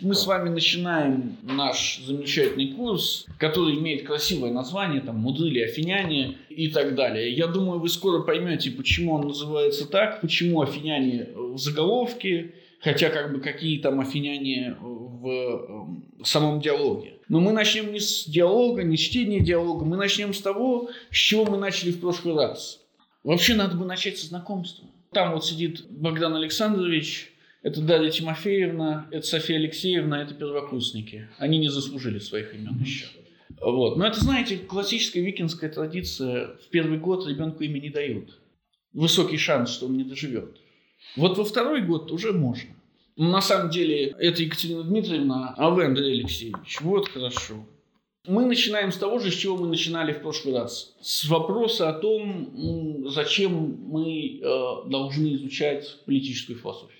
Мы с вами начинаем наш замечательный курс, который имеет красивое название, там, мудрили афиняне и так далее. Я думаю, вы скоро поймете, почему он называется так, почему афиняне в заголовке, хотя как бы какие там афиняне в, эм, в самом диалоге. Но мы начнем не с диалога, не с чтения диалога, мы начнем с того, с чего мы начали в прошлый раз. Вообще надо бы начать со знакомства. Там вот сидит Богдан Александрович, это Дарья Тимофеевна, это София Алексеевна, это первокурсники. Они не заслужили своих имен еще. Вот. Но это, знаете, классическая викинская традиция. В первый год ребенку имя не дают. Высокий шанс, что он не доживет. Вот во второй год уже можно. Но на самом деле, это Екатерина Дмитриевна, а вы, Андрей Алексеевич. Вот хорошо. Мы начинаем с того же, с чего мы начинали в прошлый раз. С вопроса о том, зачем мы э, должны изучать политическую философию.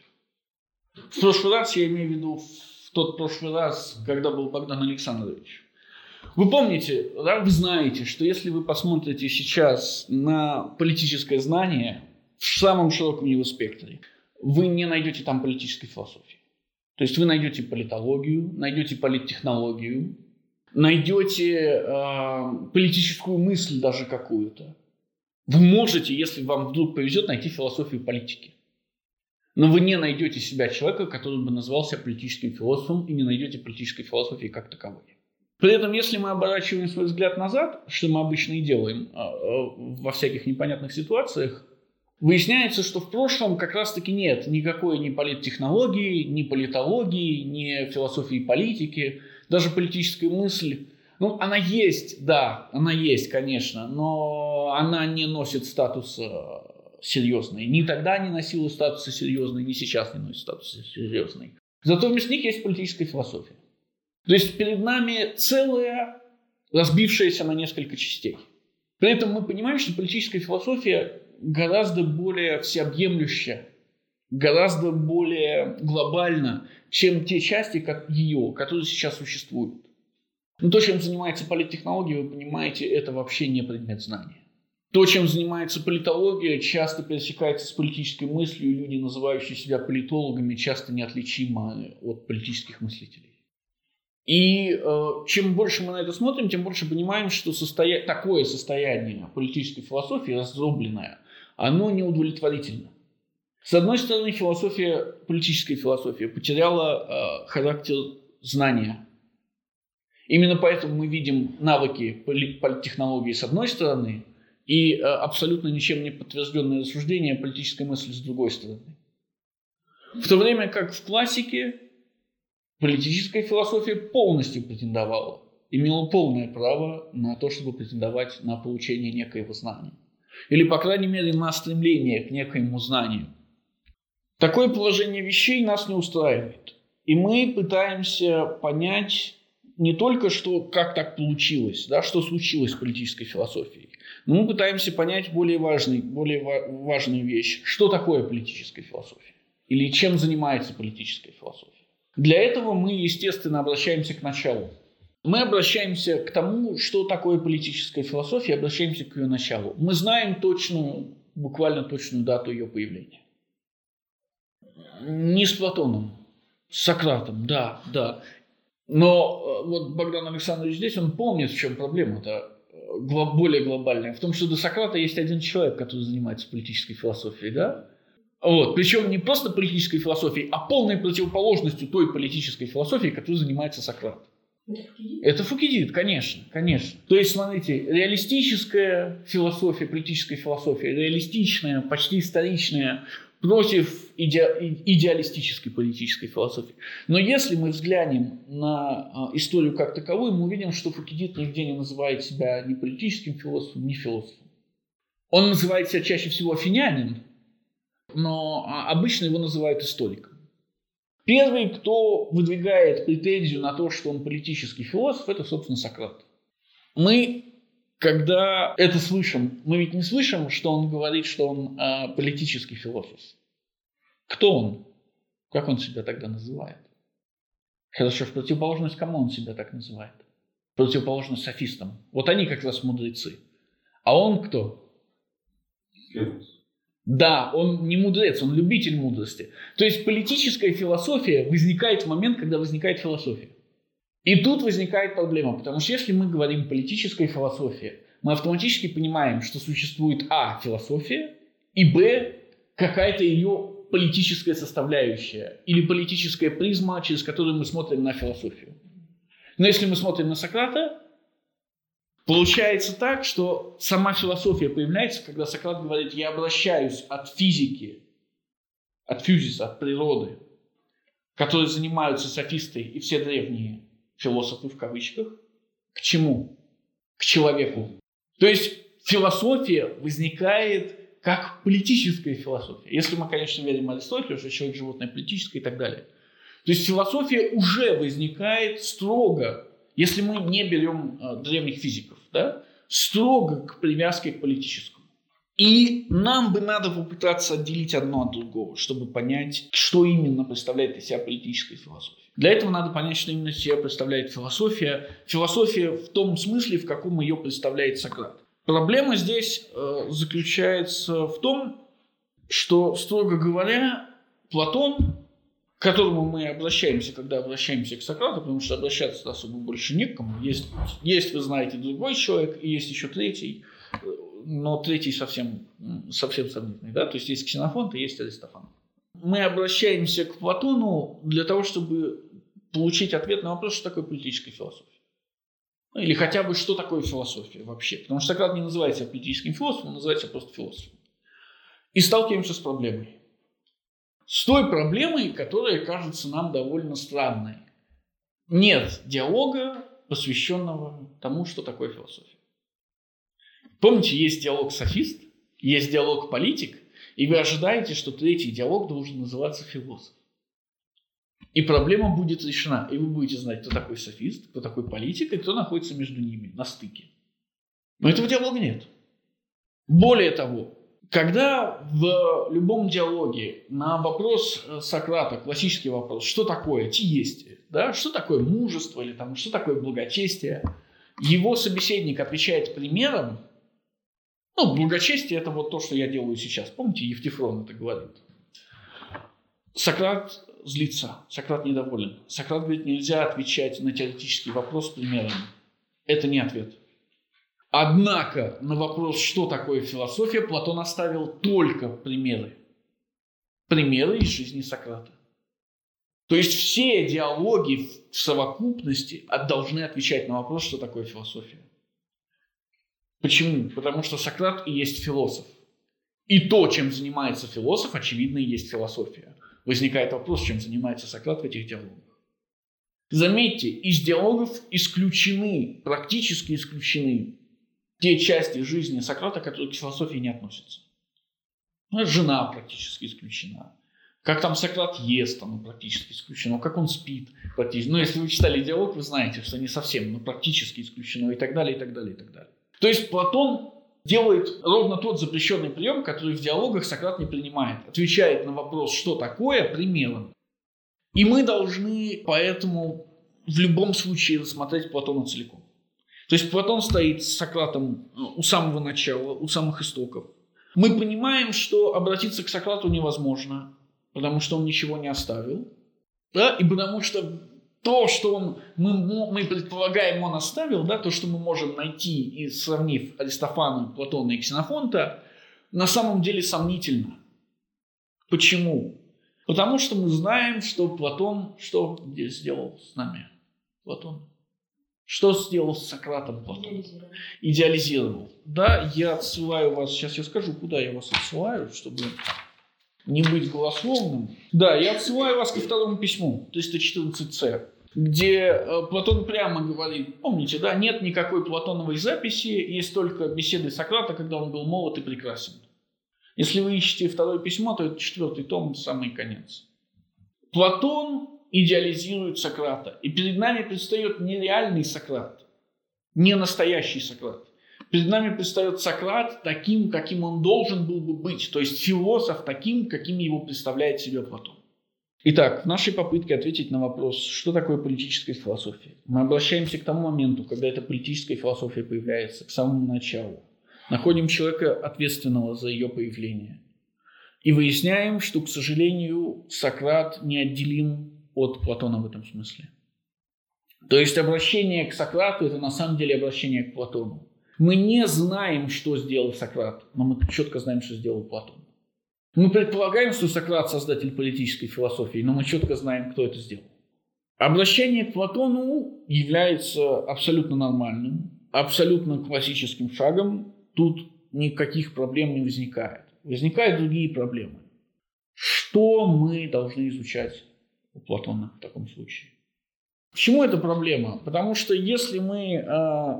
В прошлый раз, я имею в виду в тот прошлый раз, когда был Богдан Александрович. Вы помните, да, вы знаете, что если вы посмотрите сейчас на политическое знание в самом широком его спектре, вы не найдете там политической философии. То есть вы найдете политологию, найдете политтехнологию, найдете э, политическую мысль даже какую-то. Вы можете, если вам вдруг повезет, найти философию политики. Но вы не найдете себя человека, который бы назвался политическим философом, и не найдете политической философии как таковой. При этом, если мы оборачиваем свой взгляд назад, что мы обычно и делаем а, а, во всяких непонятных ситуациях, выясняется, что в прошлом как раз-таки нет никакой ни политтехнологии, ни политологии, ни философии политики, даже политическая мысль. Ну, она есть, да, она есть, конечно, но она не носит статуса серьезной. Ни тогда не носила статуса серьезной, ни сейчас не носит статуса серьезной. Зато вместо них есть политическая философия. То есть перед нами целая, разбившаяся на несколько частей. При этом мы понимаем, что политическая философия гораздо более всеобъемлющая, гораздо более глобальна, чем те части как ее, которые сейчас существуют. Но то, чем занимается политтехнология, вы понимаете, это вообще не предмет знания. То, чем занимается политология, часто пересекается с политической мыслью, люди, называющие себя политологами, часто неотличимы от политических мыслителей. И э, чем больше мы на это смотрим, тем больше понимаем, что состоя... такое состояние политической философии, раздробленное, оно неудовлетворительно. С одной стороны, философия, политическая философия потеряла э, характер знания. Именно поэтому мы видим навыки политтехнологии с одной стороны, и э, абсолютно ничем не подтвержденное рассуждение политической мысли с другой стороны. В то время как в классике политическая философия полностью претендовала, имела полное право на то, чтобы претендовать на получение некоего знания. Или, по крайней мере, на стремление к некоему знанию. Такое положение вещей нас не устраивает. И мы пытаемся понять не только, что, как так получилось, да, что случилось с политической философией, но мы пытаемся понять более, важный, более важную вещь. Что такое политическая философия? Или чем занимается политическая философия? Для этого мы, естественно, обращаемся к началу. Мы обращаемся к тому, что такое политическая философия, обращаемся к ее началу. Мы знаем точную, буквально точную дату ее появления. Не с Платоном, с Сократом, да, да. Но э, вот Богдан Александрович здесь, он помнит, в чем проблема-то более глобальная, в том, что до Сократа есть один человек, который занимается политической философией, да? Вот. Причем не просто политической философией, а полной противоположностью той политической философии, которой занимается Сократ. Это Фукидид, конечно, конечно. То есть, смотрите, реалистическая философия, политическая философия, реалистичная, почти историчная, против иде, идеалистической политической философии. Но если мы взглянем на а, историю как таковую, мы увидим, что Фукидид нигде не называет себя ни политическим философом, ни философом. Он называет себя чаще всего афинянин, но а, обычно его называют историком. Первый, кто выдвигает претензию на то, что он политический философ, это, собственно, Сократ. Мы когда это слышим, мы ведь не слышим, что он говорит, что он э, политический философ. Кто он? Как он себя тогда называет? Хорошо, в противоположность кому он себя так называет? В противоположность софистам. Вот они как раз мудрецы. А он кто? Философ. Да, он не мудрец, он любитель мудрости. То есть политическая философия возникает в момент, когда возникает философия. И тут возникает проблема, потому что если мы говорим политическая философия, мы автоматически понимаем, что существует а. философия и б. какая-то ее политическая составляющая или политическая призма, через которую мы смотрим на философию. Но если мы смотрим на Сократа, получается так, что сама философия появляется, когда Сократ говорит, я обращаюсь от физики, от физиса, от природы, которые занимаются софисты и все древние философы в кавычках, к чему? К человеку. То есть философия возникает как политическая философия. Если мы, конечно, верим Аристотелю, что человек, животное, политическое и так далее. То есть философия уже возникает строго, если мы не берем э, древних физиков, да, строго к привязке к политическому. И нам бы надо попытаться отделить одно от другого, чтобы понять, что именно представляет из себя политическая философия. Для этого надо понять, что именно себя представляет философия. Философия в том смысле, в каком ее представляет Сократ. Проблема здесь э, заключается в том, что, строго говоря, Платон, к которому мы обращаемся, когда обращаемся к Сократу, потому что обращаться особо больше некому. Есть, есть, вы знаете, другой человек, и есть еще третий, но третий совсем, совсем сомнительный. Да? То есть есть Ксенофонт и есть Аристофан. Мы обращаемся к Платону для того, чтобы получить ответ на вопрос, что такое политическая философия. Ну, или хотя бы, что такое философия вообще. Потому что Сократ не называет себя политическим философом, он называет просто философом. И сталкиваемся с проблемой. С той проблемой, которая кажется нам довольно странной. Нет диалога, посвященного тому, что такое философия. Помните, есть диалог софист, есть диалог политик, и вы ожидаете, что третий диалог должен называться философ. И проблема будет решена. И вы будете знать, кто такой софист, кто такой политик, и кто находится между ними на стыке. Но этого диалога нет. Более того, когда в любом диалоге на вопрос Сократа, классический вопрос, что такое тиестие, да, что такое мужество или там, что такое благочестие, его собеседник отвечает примером, ну, благочестие – это вот то, что я делаю сейчас. Помните, Евтифрон это говорит. Сократ злится, Сократ недоволен. Сократ говорит, нельзя отвечать на теоретический вопрос примерами. Это не ответ. Однако на вопрос, что такое философия, Платон оставил только примеры. Примеры из жизни Сократа. То есть все диалоги в совокупности должны отвечать на вопрос, что такое философия. Почему? Потому что Сократ и есть философ. И то, чем занимается философ, очевидно, и есть философия возникает вопрос, чем занимается Сократ в этих диалогах. Заметьте, из диалогов исключены, практически исключены те части жизни Сократа, которые к философии не относятся. Ну, жена практически исключена. Как там Сократ ест, там практически исключено. Как он спит, практически. Ну, если вы читали диалог, вы знаете, что не совсем, но практически исключено и так далее, и так далее, и так далее. То есть Платон делает ровно тот запрещенный прием, который в диалогах Сократ не принимает. Отвечает на вопрос, что такое, примером. И мы должны поэтому в любом случае рассмотреть Платона целиком. То есть Платон стоит с Сократом э, у самого начала, у самых истоков. Мы понимаем, что обратиться к Сократу невозможно, потому что он ничего не оставил. Да? И потому что то, что он, мы, мы предполагаем, он оставил, да, то, что мы можем найти, и сравнив Аристофана, Платона и Ксенофонта, на самом деле сомнительно. Почему? Потому что мы знаем, что Платон что здесь сделал с нами? Платон. Что сделал с Сократом Платон? Идеализировал. Идеализировал. Да, я отсылаю вас, сейчас я скажу, куда я вас отсылаю, чтобы не быть голословным. Да, я отсылаю вас ко второму письму, 314c, где э, Платон прямо говорит, помните, да, нет никакой платоновой записи, есть только беседы Сократа, когда он был молод и прекрасен. Если вы ищете второе письмо, то это четвертый том, самый конец. Платон идеализирует Сократа, и перед нами предстает нереальный Сократ, не настоящий Сократ. Перед нами предстает Сократ таким, каким он должен был бы быть, то есть философ таким, каким его представляет себе Платон. Итак, в нашей попытке ответить на вопрос, что такое политическая философия, мы обращаемся к тому моменту, когда эта политическая философия появляется, к самому началу. Находим человека, ответственного за ее появление. И выясняем, что, к сожалению, Сократ неотделим от Платона в этом смысле. То есть обращение к Сократу – это на самом деле обращение к Платону. Мы не знаем, что сделал Сократ, но мы четко знаем, что сделал Платон. Мы предполагаем, что Сократ – создатель политической философии, но мы четко знаем, кто это сделал. Обращение к Платону является абсолютно нормальным, абсолютно классическим шагом. Тут никаких проблем не возникает. Возникают другие проблемы. Что мы должны изучать у Платона в таком случае? Почему это проблема? Потому что если мы э,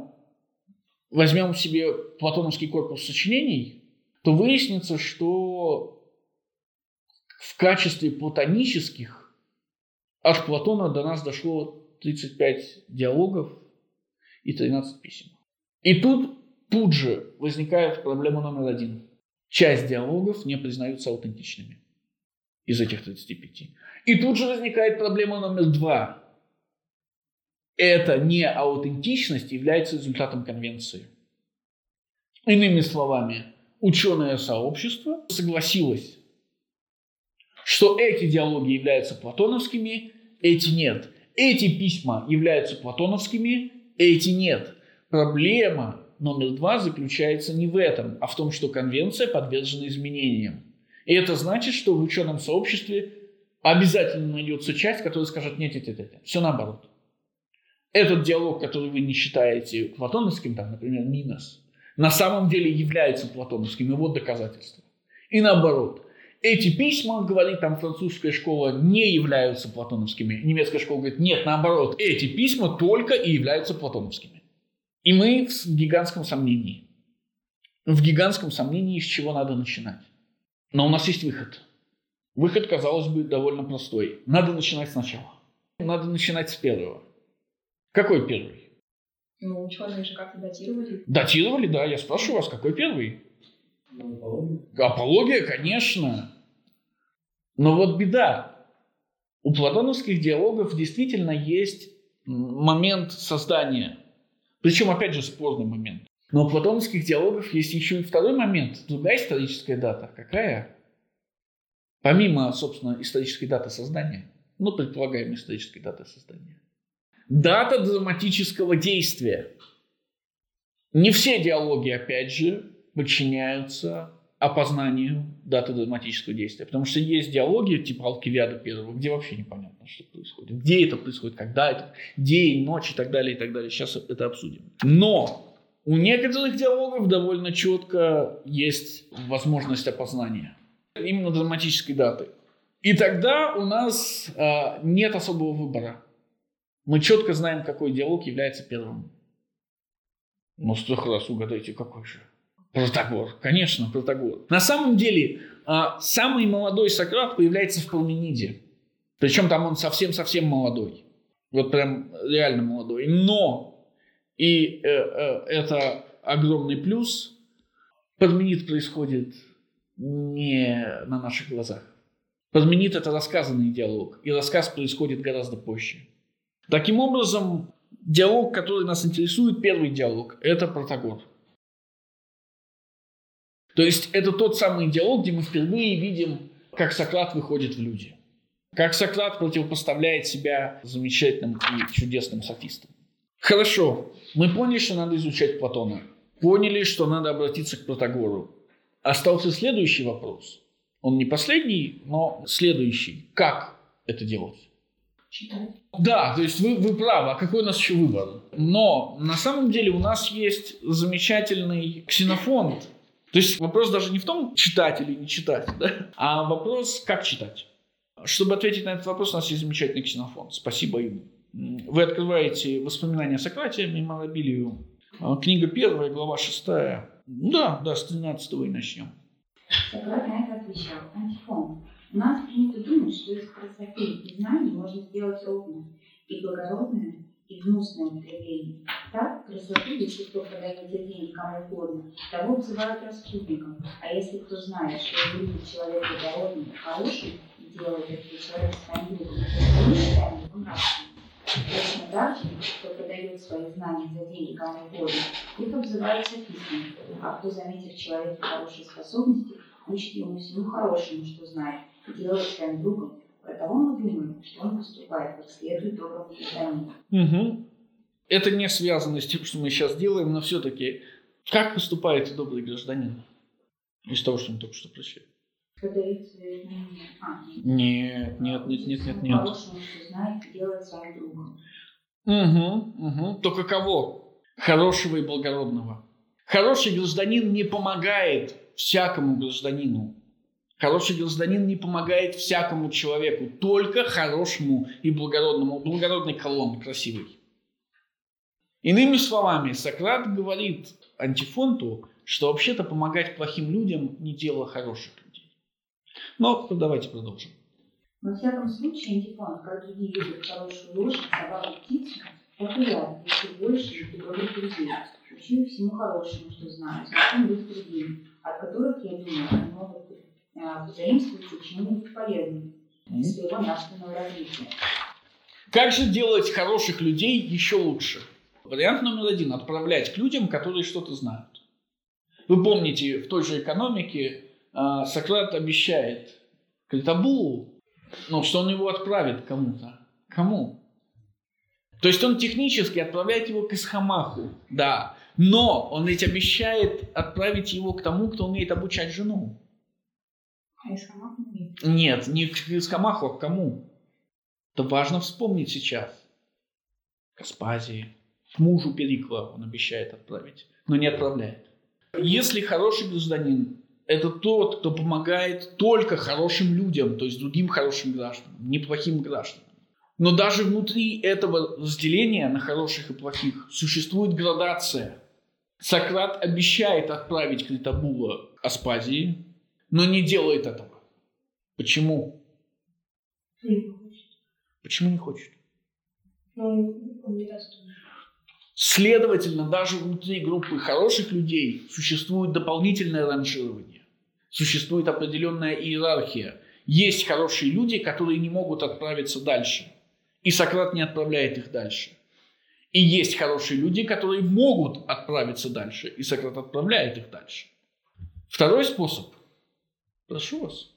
возьмем себе платоновский корпус сочинений, то выяснится, что в качестве платонических от Платона до нас дошло 35 диалогов и 13 писем. И тут тут же возникает проблема номер один. Часть диалогов не признаются аутентичными из этих 35. И тут же возникает проблема номер два эта неаутентичность является результатом конвенции. Иными словами, ученое сообщество согласилось, что эти диалоги являются платоновскими, эти нет. Эти письма являются платоновскими, эти нет. Проблема номер два заключается не в этом, а в том, что конвенция подвержена изменениям. И это значит, что в ученом сообществе обязательно найдется часть, которая скажет нет, нет, нет, нет. Все наоборот. Этот диалог, который вы не считаете платоновским, там, например, Минос, на самом деле является платоновским, вот доказательство. И наоборот, эти письма, говорит там французская школа, не являются платоновскими. Немецкая школа говорит, нет, наоборот, эти письма только и являются платоновскими. И мы в гигантском сомнении. В гигантском сомнении, с чего надо начинать. Но у нас есть выход. Выход, казалось бы, довольно простой. Надо начинать сначала. Надо начинать с первого. Какой первый? Ну, ученые же как-то датировали. Датировали, да. Я спрашиваю вас, какой первый? Ну, апология. Апология, конечно. Но вот беда. У платоновских диалогов действительно есть момент создания. Причем, опять же, спорный момент. Но у платоновских диалогов есть еще и второй момент. Другая историческая дата. Какая? Помимо, собственно, исторической даты создания. Ну, предполагаемой исторической даты создания. Дата драматического действия. Не все диалоги, опять же, подчиняются опознанию даты драматического действия. Потому что есть диалоги типа Алкивиада первого, где вообще непонятно, что происходит. Где это происходит, когда это, день, ночь и так далее, и так далее. Сейчас это обсудим. Но у некоторых диалогов довольно четко есть возможность опознания. Именно драматической даты. И тогда у нас э, нет особого выбора. Мы четко знаем, какой диалог является первым. Но с трех раз угадайте, какой же. Протагор. Конечно, Протагор. На самом деле, а, самый молодой Сократ появляется в Пармениде. Причем там он совсем-совсем молодой. Вот прям реально молодой. Но, и э, э, это огромный плюс, Парменид происходит не на наших глазах. Парменид – это рассказанный диалог, и рассказ происходит гораздо позже. Таким образом, диалог, который нас интересует, первый диалог, это Протагор. То есть это тот самый диалог, где мы впервые видим, как Сократ выходит в люди. Как Сократ противопоставляет себя замечательным и чудесным софистам. Хорошо, мы поняли, что надо изучать Платона. Поняли, что надо обратиться к Протагору. Остался следующий вопрос. Он не последний, но следующий. Как это делать? Читать. Да, то есть вы, вы правы, а какой у нас еще выбор? Но на самом деле у нас есть замечательный ксенофонд. То есть вопрос даже не в том, читать или не читать, да? а вопрос, как читать. Чтобы ответить на этот вопрос, у нас есть замечательный ксенофонд. Спасибо ему. Вы открываете воспоминания о Сократе, меморабилию. А, книга первая, глава шестая. Да, да, с 13 и начнем. Сократ на это отвечал. Антифон. У нас принято думать, что из красоты и знаний можно сделать ровное и благородное, и гнусное употребление. Так, красоту, если кто продает за деньги кому угодно, того обзывают распутником. А если кто знает, что любит человек благородный, хороший, и делает этого человека своим другом, то мы считаем его нравственным. Точно так же, кто продает свои знания за деньги кому угодно, их обзывают софистами, а кто, заметив в человеке хорошие способности, учит его всему хорошему, что знает, и делает своим другом. Про того мы думаем, что он поступает, как следует доброму гражданину. Угу. Это не связано с тем, что мы сейчас делаем, но все-таки как поступает добрый гражданин из того, что мы только что прочли? А, Нет, нет, нет, нет, нет, нет. Хорошему, что знает, делает своим другом. Угу, угу. Только кого? Хорошего и благородного. Хороший гражданин не помогает всякому гражданину. Хороший гражданин не помогает всякому человеку, только хорошему и благородному. Благородный колонн, красивый. Иными словами, Сократ говорит антифонту, что вообще-то помогать плохим людям не дело хороших людей. Но давайте продолжим. Во всяком случае, антифон, как другие любят хорошую лошадь, собаку, птицу, я, еще больше и добрых людей. Учу их всему хорошему, что знаю, знаком быть другим, от которых, я думаю, они э, позаимствовать чему-нибудь полезным для своего нравственного развития. Как же делать хороших людей еще лучше? Вариант номер один – отправлять к людям, которые что-то знают. Вы помните, в той же экономике э, Сократ обещает Критабулу, ну, что он его отправит кому-то. Кому? То есть он технически отправляет его к Исхамаху, да. Но он ведь обещает отправить его к тому, кто умеет обучать жену. А. Нет, не к Исхамаху, а к кому? Это важно вспомнить сейчас. К Аспазии. К мужу Перикла он обещает отправить, но не отправляет. Если хороший гражданин, это тот, кто помогает только хорошим людям, то есть другим хорошим гражданам, неплохим гражданам. Но даже внутри этого разделения на хороших и плохих существует градация. Сократ обещает отправить Критабула Аспазии, но не делает этого. Почему? Почему не хочет? Ну, он не даст. Следовательно, даже внутри группы хороших людей существует дополнительное ранжирование. Существует определенная иерархия. Есть хорошие люди, которые не могут отправиться дальше. И Сократ не отправляет их дальше. И есть хорошие люди, которые могут отправиться дальше. И Сократ отправляет их дальше. Второй способ. Прошу вас.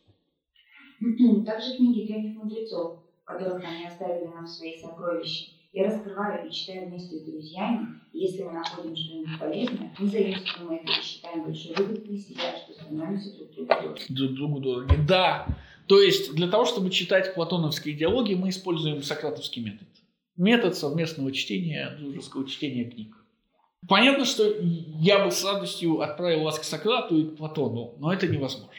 Также книги древних мудрецов, в которых они оставили нам свои сокровища. Я раскрываю и читаю вместе с друзьями, и если мы находим что-нибудь полезное, мы заимствуем это и считаем большой выгодой для себя, что становимся друг другу дороги. друг другу дороги. Да, то есть для того, чтобы читать платоновские диалоги, мы используем сократовский метод. Метод совместного чтения, дружеского чтения книг. Понятно, что я бы с радостью отправил вас к Сократу и к Платону, но это невозможно.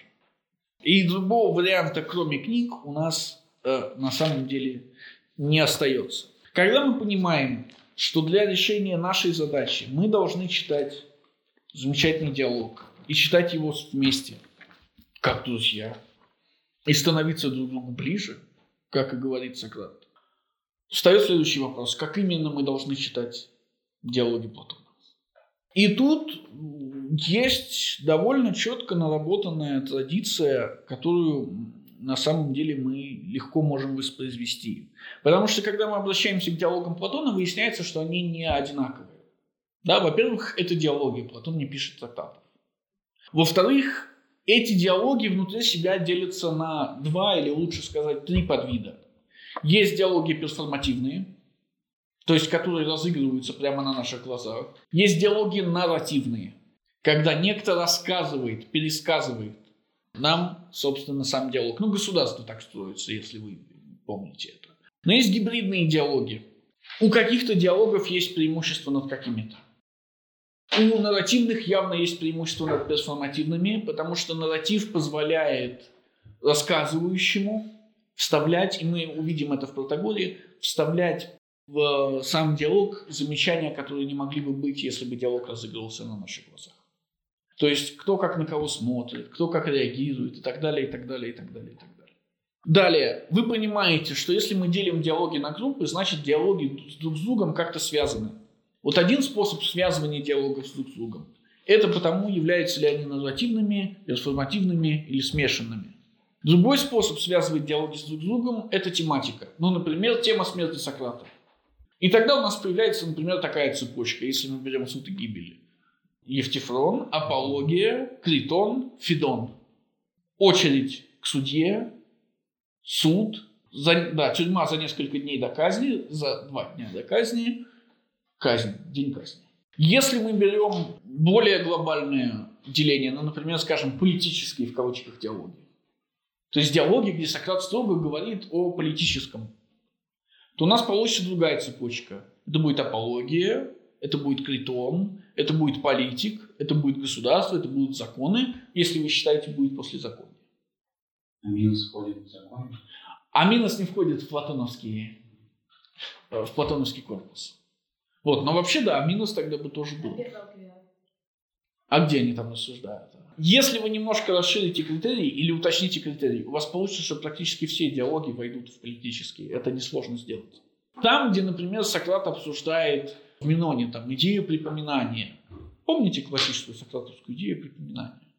И другого варианта, кроме книг, у нас э, на самом деле не остается. Когда мы понимаем, что для решения нашей задачи мы должны читать замечательный диалог и читать его вместе, как друзья, и становиться друг другу ближе, как и говорит Сократ, встает следующий вопрос. Как именно мы должны читать диалоги Платона? И тут есть довольно четко наработанная традиция, которую на самом деле мы легко можем воспроизвести. Потому что когда мы обращаемся к диалогам Платона, выясняется, что они не одинаковые. Да, во-первых, это диалоги, Платон не пишет трактатов. Во-вторых, эти диалоги внутри себя делятся на два или лучше сказать три подвида. Есть диалоги перформативные, то есть которые разыгрываются прямо на наших глазах. Есть диалоги нарративные, когда некто рассказывает, пересказывает нам, собственно, сам диалог. Ну, государство так строится, если вы помните это. Но есть гибридные диалоги. У каких-то диалогов есть преимущество над какими-то. У нарративных явно есть преимущество над перформативными, потому что нарратив позволяет рассказывающему вставлять, и мы увидим это в Протагоре, вставлять в сам диалог замечания, которые не могли бы быть, если бы диалог разыгрывался на наших глазах. То есть кто как на кого смотрит, кто как реагирует и так далее, и так далее, и так далее, и так далее. Далее, вы понимаете, что если мы делим диалоги на группы, значит диалоги друг с другом как-то связаны. Вот один способ связывания диалогов друг с другом – это потому, являются ли они нарративными, трансформативными или смешанными. Другой способ связывать диалоги с друг с другом – это тематика. Ну, например, тема смерти Сократа. И тогда у нас появляется, например, такая цепочка, если мы берем суд и гибели. Евтифрон, Апология, Критон, Фидон. очередь к судье, суд, за, да, тюрьма за несколько дней до казни, за два дня до казни, казнь, день казни. Если мы берем более глобальное деление, ну, например, скажем, политические в кавычках диалоги, то есть диалоги, где Сократ строго говорит о политическом, то у нас получится другая цепочка. Это будет апология, это будет критон, это будет политик, это будет государство, это будут законы, если вы считаете, будет после закона. А минус входит в закон? А минус не входит в платоновский, э, в платоновский корпус. Вот, но вообще, да, минус тогда бы тоже был. А где они там рассуждают? Если вы немножко расширите критерии или уточните критерии, у вас получится, что практически все диалоги войдут в политические. Это несложно сделать. Там, где, например, Сократ обсуждает в Миноне там, идею припоминания. Помните классическую сократовскую идею припоминания?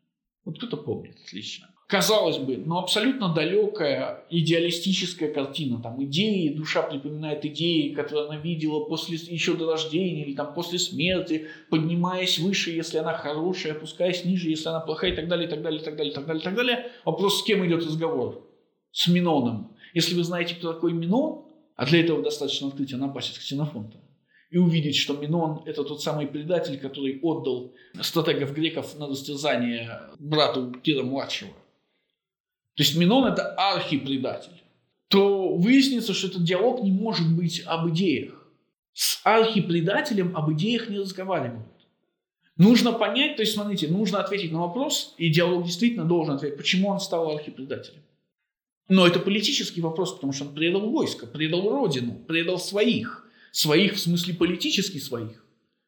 Вот кто-то помнит, отлично казалось бы, но абсолютно далекая идеалистическая картина. Там идеи, душа припоминает идеи, которые она видела после, еще до рождения или там после смерти, поднимаясь выше, если она хорошая, опускаясь ниже, если она плохая и так далее, и так далее, и так далее, и так далее, и так далее. Вопрос, с кем идет разговор? С Миноном. Если вы знаете, кто такой Минон, а для этого достаточно открыть Анабасис Ксенофонта, и увидеть, что Минон – это тот самый предатель, который отдал стратегов греков на растерзание брату Кира-младшего то есть Минон – это архипредатель, то выяснится, что этот диалог не может быть об идеях. С архипредателем об идеях не разговаривают. Нужно понять, то есть, смотрите, нужно ответить на вопрос, и диалог действительно должен ответить, почему он стал архипредателем. Но это политический вопрос, потому что он предал войско, предал родину, предал своих. Своих в смысле политически своих.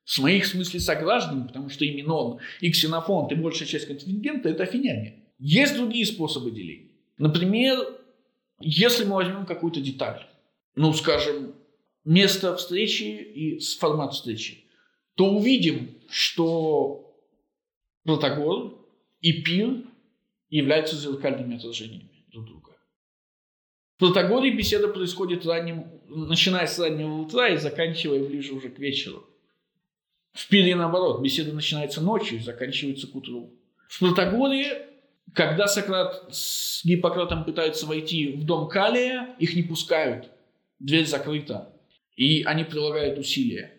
Своих в смысле сограждан, потому что именно он, и Ксенофонт, и большая часть контингента – это афиняне. Есть другие способы деления. Например, если мы возьмем какую-то деталь, ну, скажем, место встречи и формат встречи, то увидим, что Протагор и Пир являются зеркальными отражениями друг друга. В Протагоре беседа происходит ранним, начиная с раннего утра и заканчивая ближе уже к вечеру. В Пире наоборот, беседа начинается ночью и заканчивается к утру. В Протагоре когда Сократ с Гиппократом пытаются войти в дом Калия, их не пускают. Дверь закрыта. И они прилагают усилия.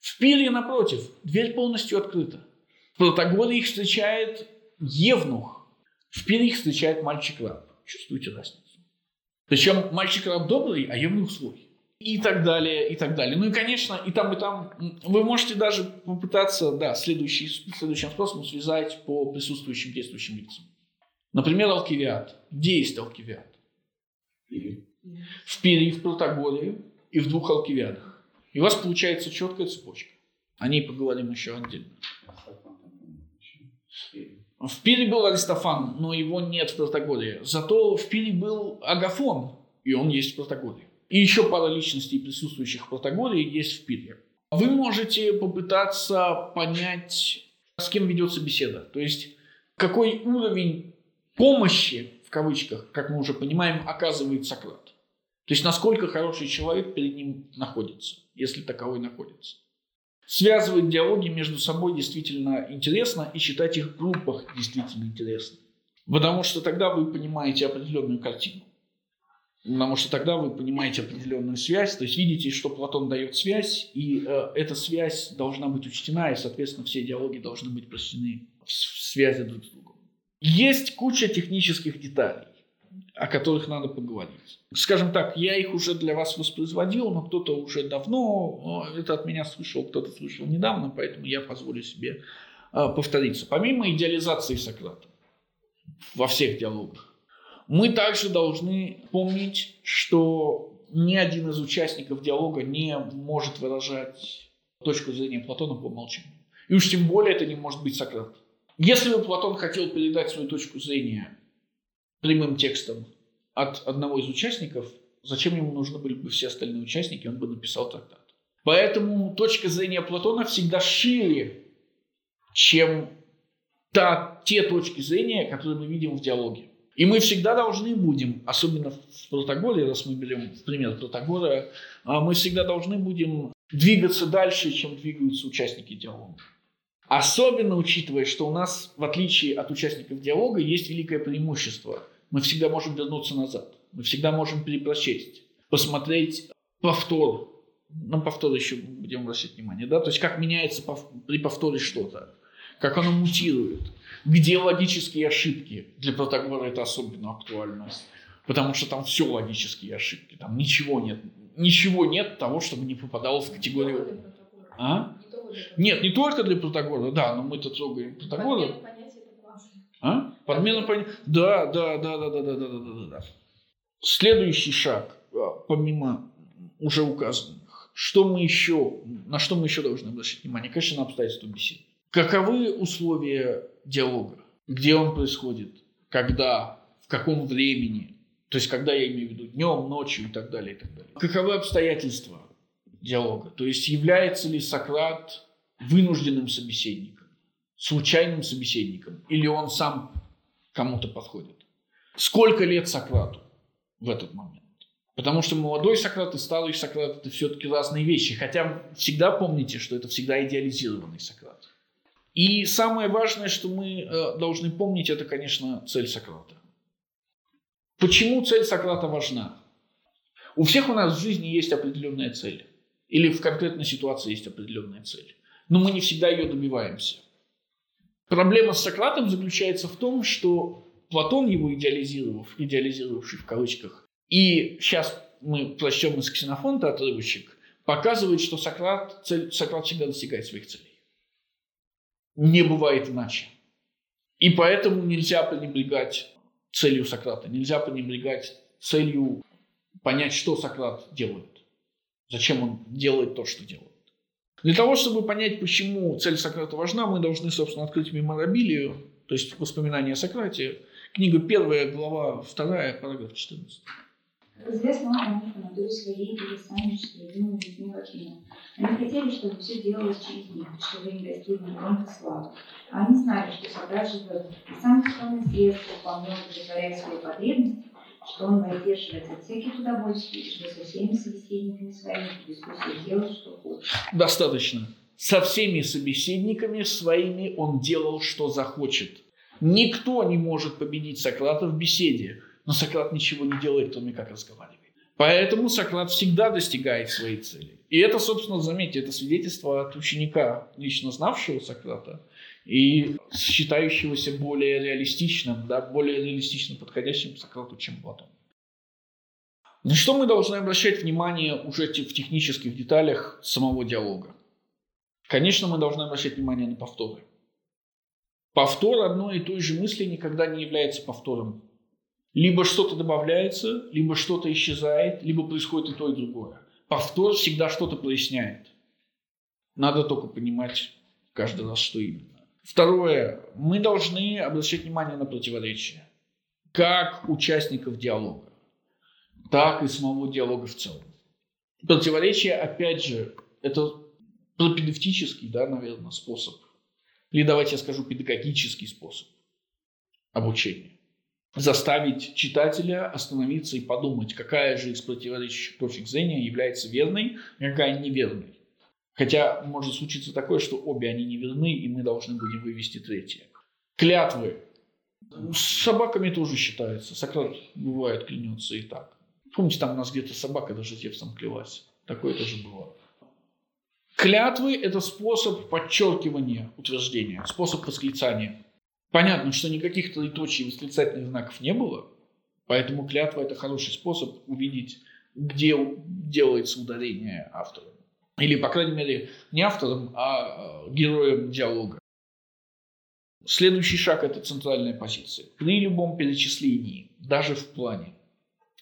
В Пире, напротив, дверь полностью открыта. В Протагоре их встречает Евнух. В Пире их встречает мальчик-раб. Чувствуете разницу? Причем мальчик-раб добрый, а Евнух злой. И так далее, и так далее. Ну и, конечно, и там, и там вы можете даже попытаться, да, следующий, следующим способом связать по присутствующим действующим лицам. Например, Алкивиад. Где есть Алкивиад? В Пире, в Протагоре и в двух Алкивиадах. И у вас получается четкая цепочка. О ней поговорим еще отдельно. В Пире был Аристофан, но его нет в Протагоре. Зато в Пире был Агафон, и он есть в Протагоре. И еще пара личностей, присутствующих в Протагоре, есть в Пире. Вы можете попытаться понять, с кем ведется беседа. То есть, какой уровень помощи, в кавычках, как мы уже понимаем, оказывает Сократ. То есть, насколько хороший человек перед ним находится, если таковой находится. Связывать диалоги между собой действительно интересно и читать их в группах действительно интересно. Потому что тогда вы понимаете определенную картину. Потому что тогда вы понимаете определенную связь, то есть видите, что Платон дает связь, и э, эта связь должна быть учтена, и, соответственно, все диалоги должны быть прочтены в связи друг с другом. Есть куча технических деталей, о которых надо поговорить. Скажем так, я их уже для вас воспроизводил, но кто-то уже давно это от меня слышал, кто-то слышал недавно, поэтому я позволю себе а, повториться. Помимо идеализации Сократа во всех диалогах, мы также должны помнить, что ни один из участников диалога не может выражать точку зрения Платона по умолчанию. И уж тем более это не может быть Сократ. Если бы Платон хотел передать свою точку зрения прямым текстом от одного из участников, зачем ему нужны были бы все остальные участники, он бы написал трактат. Поэтому точка зрения Платона всегда шире, чем та, те точки зрения, которые мы видим в диалоге. И мы всегда должны будем, особенно в Протагоре, раз мы берем пример Протагора, а мы всегда должны будем двигаться дальше, чем двигаются участники диалога. Особенно учитывая, что у нас, в отличие от участников диалога, есть великое преимущество. Мы всегда можем вернуться назад. Мы всегда можем перепрочесть, посмотреть повтор. На повтор еще будем обращать внимание. Да? То есть как меняется при повторе что-то. Как оно мутирует. Где логические ошибки. Для Протагора это особенно актуально. Потому что там все логические ошибки. Там ничего нет. Ничего нет того, чтобы не попадало в категорию... А? Нет, не только для Протагора, да, но мы-то трогаем Протагора. А? Подмена понятия. Да, да, да, да, да, да, да, да, да, да. Следующий шаг, а, помимо уже указанных, что мы еще, на что мы еще должны обращать внимание? Конечно, на обстоятельства беседы. Каковы условия диалога? Где он происходит? Когда? В каком времени? То есть, когда я имею в виду днем, ночью и так далее, и так далее. Каковы обстоятельства диалога? То есть, является ли Сократ вынужденным собеседником, случайным собеседником, или он сам кому-то подходит? Сколько лет Сократу в этот момент? Потому что молодой Сократ и старый Сократ – это все-таки разные вещи. Хотя всегда помните, что это всегда идеализированный Сократ. И самое важное, что мы э, должны помнить, это, конечно, цель Сократа. Почему цель Сократа важна? У всех у нас в жизни есть определенная цель. Или в конкретной ситуации есть определенная цель. Но мы не всегда ее добиваемся. Проблема с Сократом заключается в том, что Платон, его идеализировав, идеализировавший в кавычках, и сейчас мы прочтем из Ксенофонта отрывочек, показывает, что Сократ, цель, Сократ всегда достигает своих целей. Не бывает иначе. И поэтому нельзя пренебрегать целью Сократа. Нельзя пренебрегать целью понять, что Сократ делает. Зачем он делает то, что делает. Для того, чтобы понять, почему цель Сократа важна, мы должны, собственно, открыть меморабилию, то есть воспоминания о Сократе. Книга первая, глава вторая, параграф 14. Известно о них по натуре своей или сами любимыми людьми Латина. Они хотели, чтобы все делалось через них, чтобы они достигли громкой славы. А они знали, что Сократ живет, и сам скромный средства вполне удовлетворяет свои потребности, что он воздерживается от удовольствий, и что со всеми собеседниками своими в дискуссии делает, что хочет. Достаточно. Со всеми собеседниками своими он делал, что захочет. Никто не может победить Сократа в беседе, но Сократ ничего не делает, кроме как разговаривает. Поэтому Сократ всегда достигает своей цели. И это, собственно, заметьте, это свидетельство от ученика, лично знавшего Сократа и считающегося более реалистичным, да, более реалистично подходящим Сократу, чем Платон. На что мы должны обращать внимание уже в технических деталях самого диалога? Конечно, мы должны обращать внимание на повторы. Повтор одной и той же мысли никогда не является повтором либо что-то добавляется, либо что-то исчезает, либо происходит и то, и другое. Повтор всегда что-то проясняет. Надо только понимать каждый раз, что именно. Второе. Мы должны обращать внимание на противоречия. Как участников диалога, так и самого диалога в целом. Противоречие, опять же, это пропедевтический, да, наверное, способ. Или давайте я скажу педагогический способ обучения заставить читателя остановиться и подумать, какая же из противоречащих точек зрения является верной, а какая неверной. Хотя может случиться такое, что обе они неверны, и мы должны будем вывести третье. Клятвы. С собаками тоже считается. Сократ бывает клянется и так. Помните, там у нас где-то собака даже Зевсом клялась. Такое тоже было. Клятвы – это способ подчеркивания утверждения, способ восклицания. Понятно, что никаких троеточий восклицательных знаков не было, поэтому клятва – это хороший способ увидеть, где делается ударение автором. Или, по крайней мере, не автором, а э, героем диалога. Следующий шаг – это центральная позиция. При любом перечислении, даже в плане,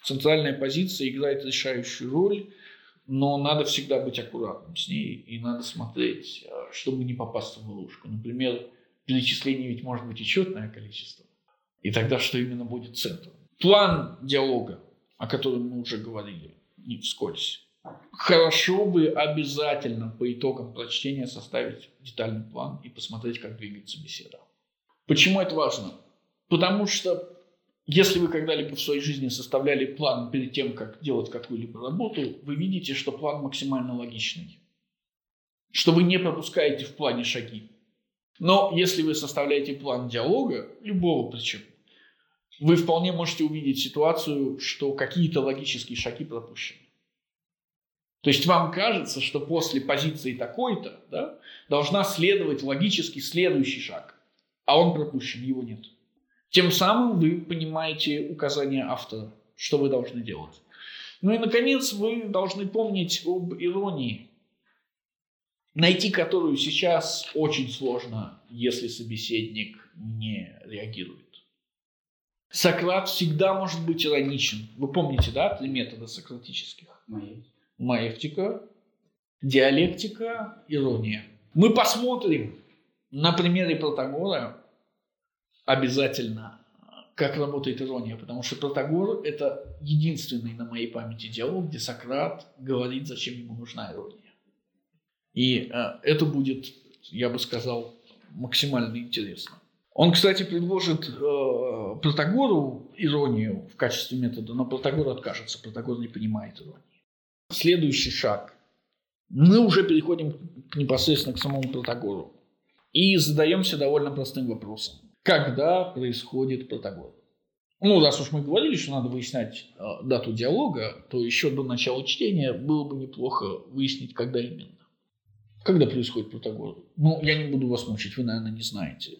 центральная позиция играет решающую роль, но надо всегда быть аккуратным с ней и надо смотреть, э, чтобы не попасться в ловушку. Например, перечислений ведь может быть и четное количество. И тогда что именно будет центром? План диалога, о котором мы уже говорили, не вскользь. Хорошо бы обязательно по итогам прочтения составить детальный план и посмотреть, как двигается беседа. Почему это важно? Потому что если вы когда-либо в своей жизни составляли план перед тем, как делать какую-либо работу, вы видите, что план максимально логичный. Что вы не пропускаете в плане шаги. Но если вы составляете план диалога, любого причем, вы вполне можете увидеть ситуацию, что какие-то логические шаги пропущены. То есть вам кажется, что после позиции такой-то да, должна следовать логически следующий шаг, а он пропущен, его нет. Тем самым вы понимаете указания автора, что вы должны делать. Ну и, наконец, вы должны помнить об иронии, найти которую сейчас очень сложно, если собеседник не реагирует. Сократ всегда может быть ироничен. Вы помните, да, три метода сократических? Моей. Маевтика, диалектика, ирония. Мы посмотрим на примере Протагора обязательно, как работает ирония, потому что Протагор – это единственный на моей памяти диалог, где Сократ говорит, зачем ему нужна ирония. И э, это будет, я бы сказал, максимально интересно. Он, кстати, предложит э, Протагору иронию в качестве метода, но Протагор откажется, Протагор не понимает иронии. Следующий шаг. Мы уже переходим непосредственно к самому Протагору и задаемся довольно простым вопросом. Когда происходит Протагор? Ну, раз уж мы говорили, что надо выяснять э, дату диалога, то еще до начала чтения было бы неплохо выяснить, когда именно. Когда происходит Протагор? Ну, я не буду вас мучить, вы, наверное, не знаете.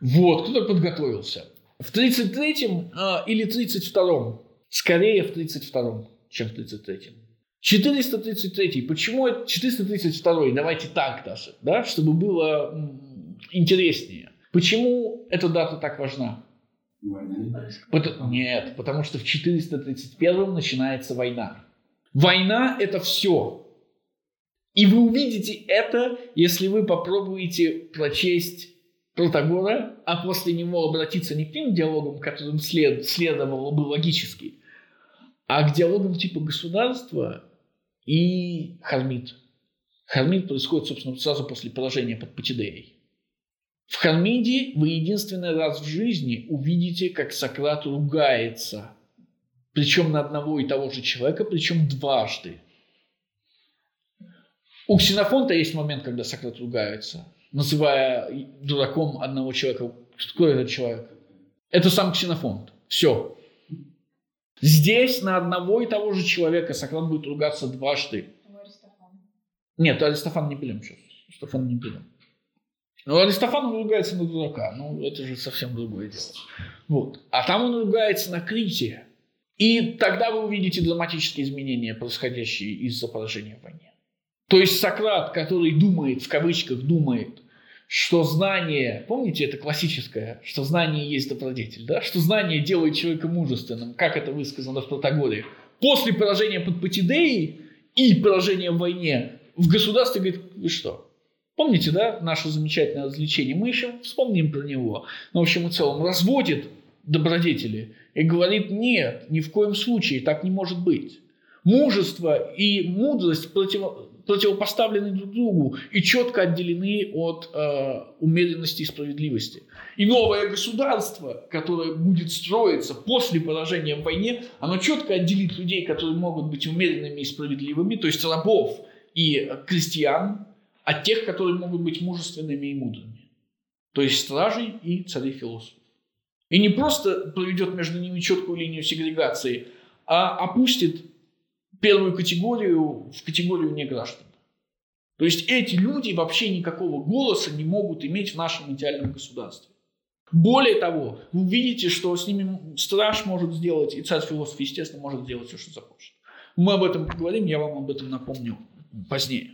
Вот, кто-то подготовился. В 33-м э, или 32-м? Скорее в 32-м, чем в 33-м. 433. Почему это 432? Давайте так даже, да, чтобы было интереснее. Почему эта дата так важна? Война. Пот- Нет, потому что в 431 начинается война. Война – это все. И вы увидите это, если вы попробуете прочесть Протагора, а после него обратиться не к тем диалогам, которым след, следовало бы логически, а к диалогам типа государства и Хармит. Хармит происходит, собственно, сразу после поражения под Патидеей. В Хармиде вы единственный раз в жизни увидите, как Сократ ругается. Причем на одного и того же человека, причем дважды. У Ксенофонта есть момент, когда Сократ ругается, называя дураком одного человека. Кто этот человек? Это сам Ксенофонт. Все. Здесь на одного и того же человека Сократ будет ругаться дважды. У Аристофана. Нет, Аристофан не берем сейчас. Аристофан не берем. Но Аристофан ругается на дурака. Ну, это же совсем другое дело. Вот. А там он ругается на Крите. И тогда вы увидите драматические изменения, происходящие из-за поражения в войне. То есть Сократ, который думает, в кавычках думает, что знание, помните, это классическое, что знание есть добродетель, да? что знание делает человека мужественным, как это высказано в Протагоре. После поражения под Патидеей и поражения в войне в государстве говорит, вы что, Помните, да, наше замечательное развлечение? Мы еще вспомним про него. Но, в общем и целом, разводит добродетели и говорит, нет, ни в коем случае, так не может быть. Мужество и мудрость против, противопоставлены друг другу и четко отделены от э, умеренности и справедливости. И новое государство, которое будет строиться после поражения в войне, оно четко отделит людей, которые могут быть умеренными и справедливыми, то есть рабов и крестьян, от тех, которые могут быть мужественными и мудрыми. То есть стражей и царей-философов. И не просто проведет между ними четкую линию сегрегации, а опустит первую категорию в категорию неграждан. То есть эти люди вообще никакого голоса не могут иметь в нашем идеальном государстве. Более того, вы увидите, что с ними страж может сделать, и царь-философ, естественно, может сделать все, что захочет. Мы об этом поговорим, я вам об этом напомню позднее.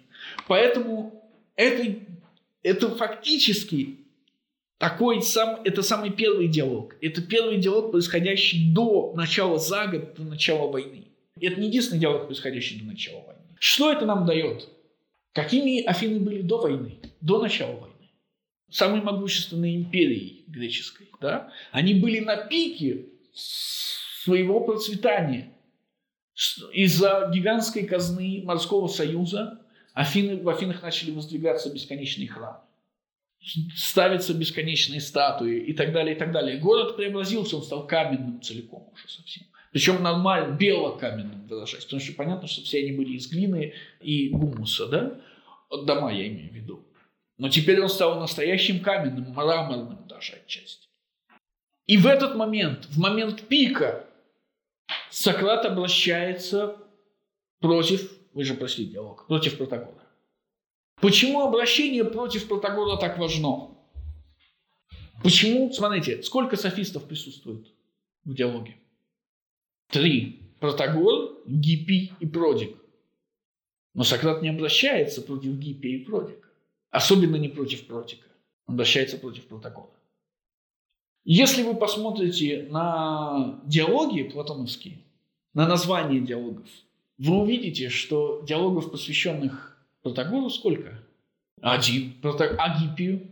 Поэтому это, это фактически такой сам, это самый первый диалог. Это первый диалог, происходящий до начала за год, до начала войны. И это не единственный диалог, происходящий до начала войны. Что это нам дает? Какими Афины были до войны, до начала войны? Самой могущественной империей греческой. Да? Они были на пике своего процветания. Из-за гигантской казны морского союза Афины, в Афинах начали воздвигаться бесконечные храмы, ставятся бесконечные статуи и так далее, и так далее. Город преобразился, он стал каменным целиком уже совсем. Причем нормально, белокаменным выражаясь, потому что понятно, что все они были из глины и гумуса, да? Дома я имею в виду. Но теперь он стал настоящим каменным, мраморным даже отчасти. И в этот момент, в момент пика, Сократ обращается против, вы же прошли диалог, против Протагора. Почему обращение против Протагора так важно? Почему, смотрите, сколько софистов присутствует в диалоге? Три. Протагор, Гиппий и Продик. Но Сократ не обращается против Гиппия и Продика. Особенно не против Протика. Он обращается против Протагора. Если вы посмотрите на диалоги платоновские, на название диалогов, вы увидите, что диалогов, посвященных Протагору, сколько? Один. А Гиппию?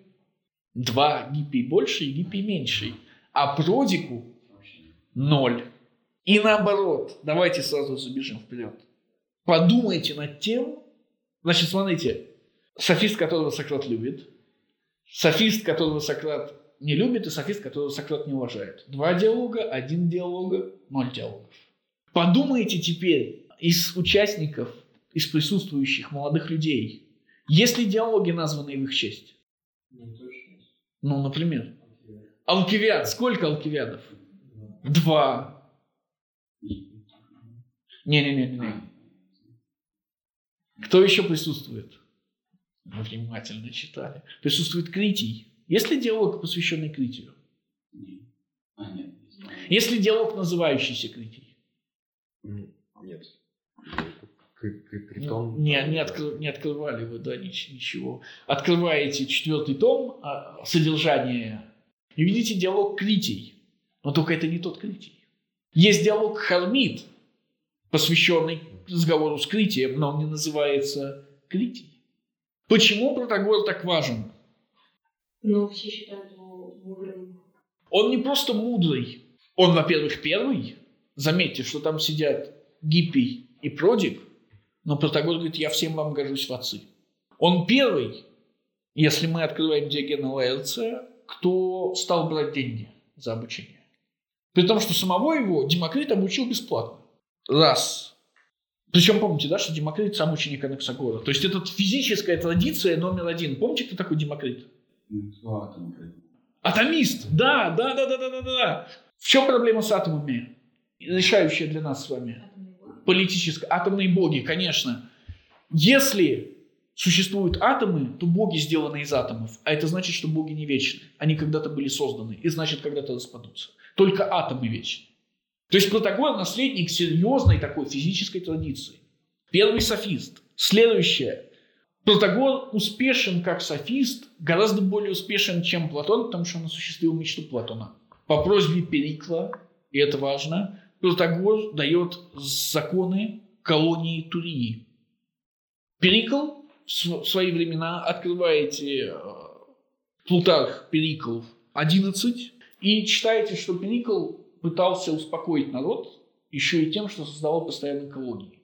Два. Гиппий больше и Гиппий меньший. А Продику ноль. И наоборот, давайте сразу забежим вперед. Подумайте над тем, значит, смотрите, софист, которого Сократ любит, софист, которого Сократ не любит, и софист, которого Сократ не уважает. Два диалога, один диалога, ноль диалогов. Подумайте теперь из участников, из присутствующих молодых людей, есть ли диалоги, названные в их честь? Ну, например. Алкивиад. Сколько алкивиадов? Два. Не-не-не-не. Кто еще присутствует? Мы внимательно читали. Присутствует Критий. Есть ли диалог, посвященный Критию? Нет. А, нет. Есть ли диалог, называющийся Критий? Нет. Критон. Ну, не, не, откры, не открывали вы, да, ничего. Открываете четвертый том, а, содержание, и видите диалог Критий. Но только это не тот Критий. Есть диалог Хармит, посвященный разговору с Критием, но он не называется Критий. Почему Протагор так важен? Ну, все считают его мудрым. Он не просто мудрый. Он, во-первых, первый. Заметьте, что там сидят Гиппий и Продик. Но Протагор говорит, я всем вам гожусь в отцы. Он первый, если мы открываем Диогена Лаэрция, кто стал брать деньги за обучение. При том, что самого его Демокрит обучил бесплатно. Раз. Причем помните, да, что Демокрит сам ученик Анаксагора. То есть это физическая традиция номер один. Помните, кто такой Демокрит? Атом. Атомист. Да, да, да, да, да, да, да. В чем проблема с атомами? Решающая для нас с вами. Политическая. Атомные боги, конечно. Если существуют атомы, то боги сделаны из атомов. А это значит, что боги не вечны. Они когда-то были созданы. И значит, когда-то распадутся. Только атомы вечны. То есть Протагор наследник серьезной такой физической традиции. Первый софист. Следующее. Протагор успешен как софист, гораздо более успешен, чем Платон, потому что он осуществил мечту Платона. По просьбе Перикла, и это важно, Протагор дает законы колонии Турии. Перикл в свои времена открываете э, Плутарх Перикл 11 и читаете, что Перикл пытался успокоить народ еще и тем, что создавал постоянные колонии.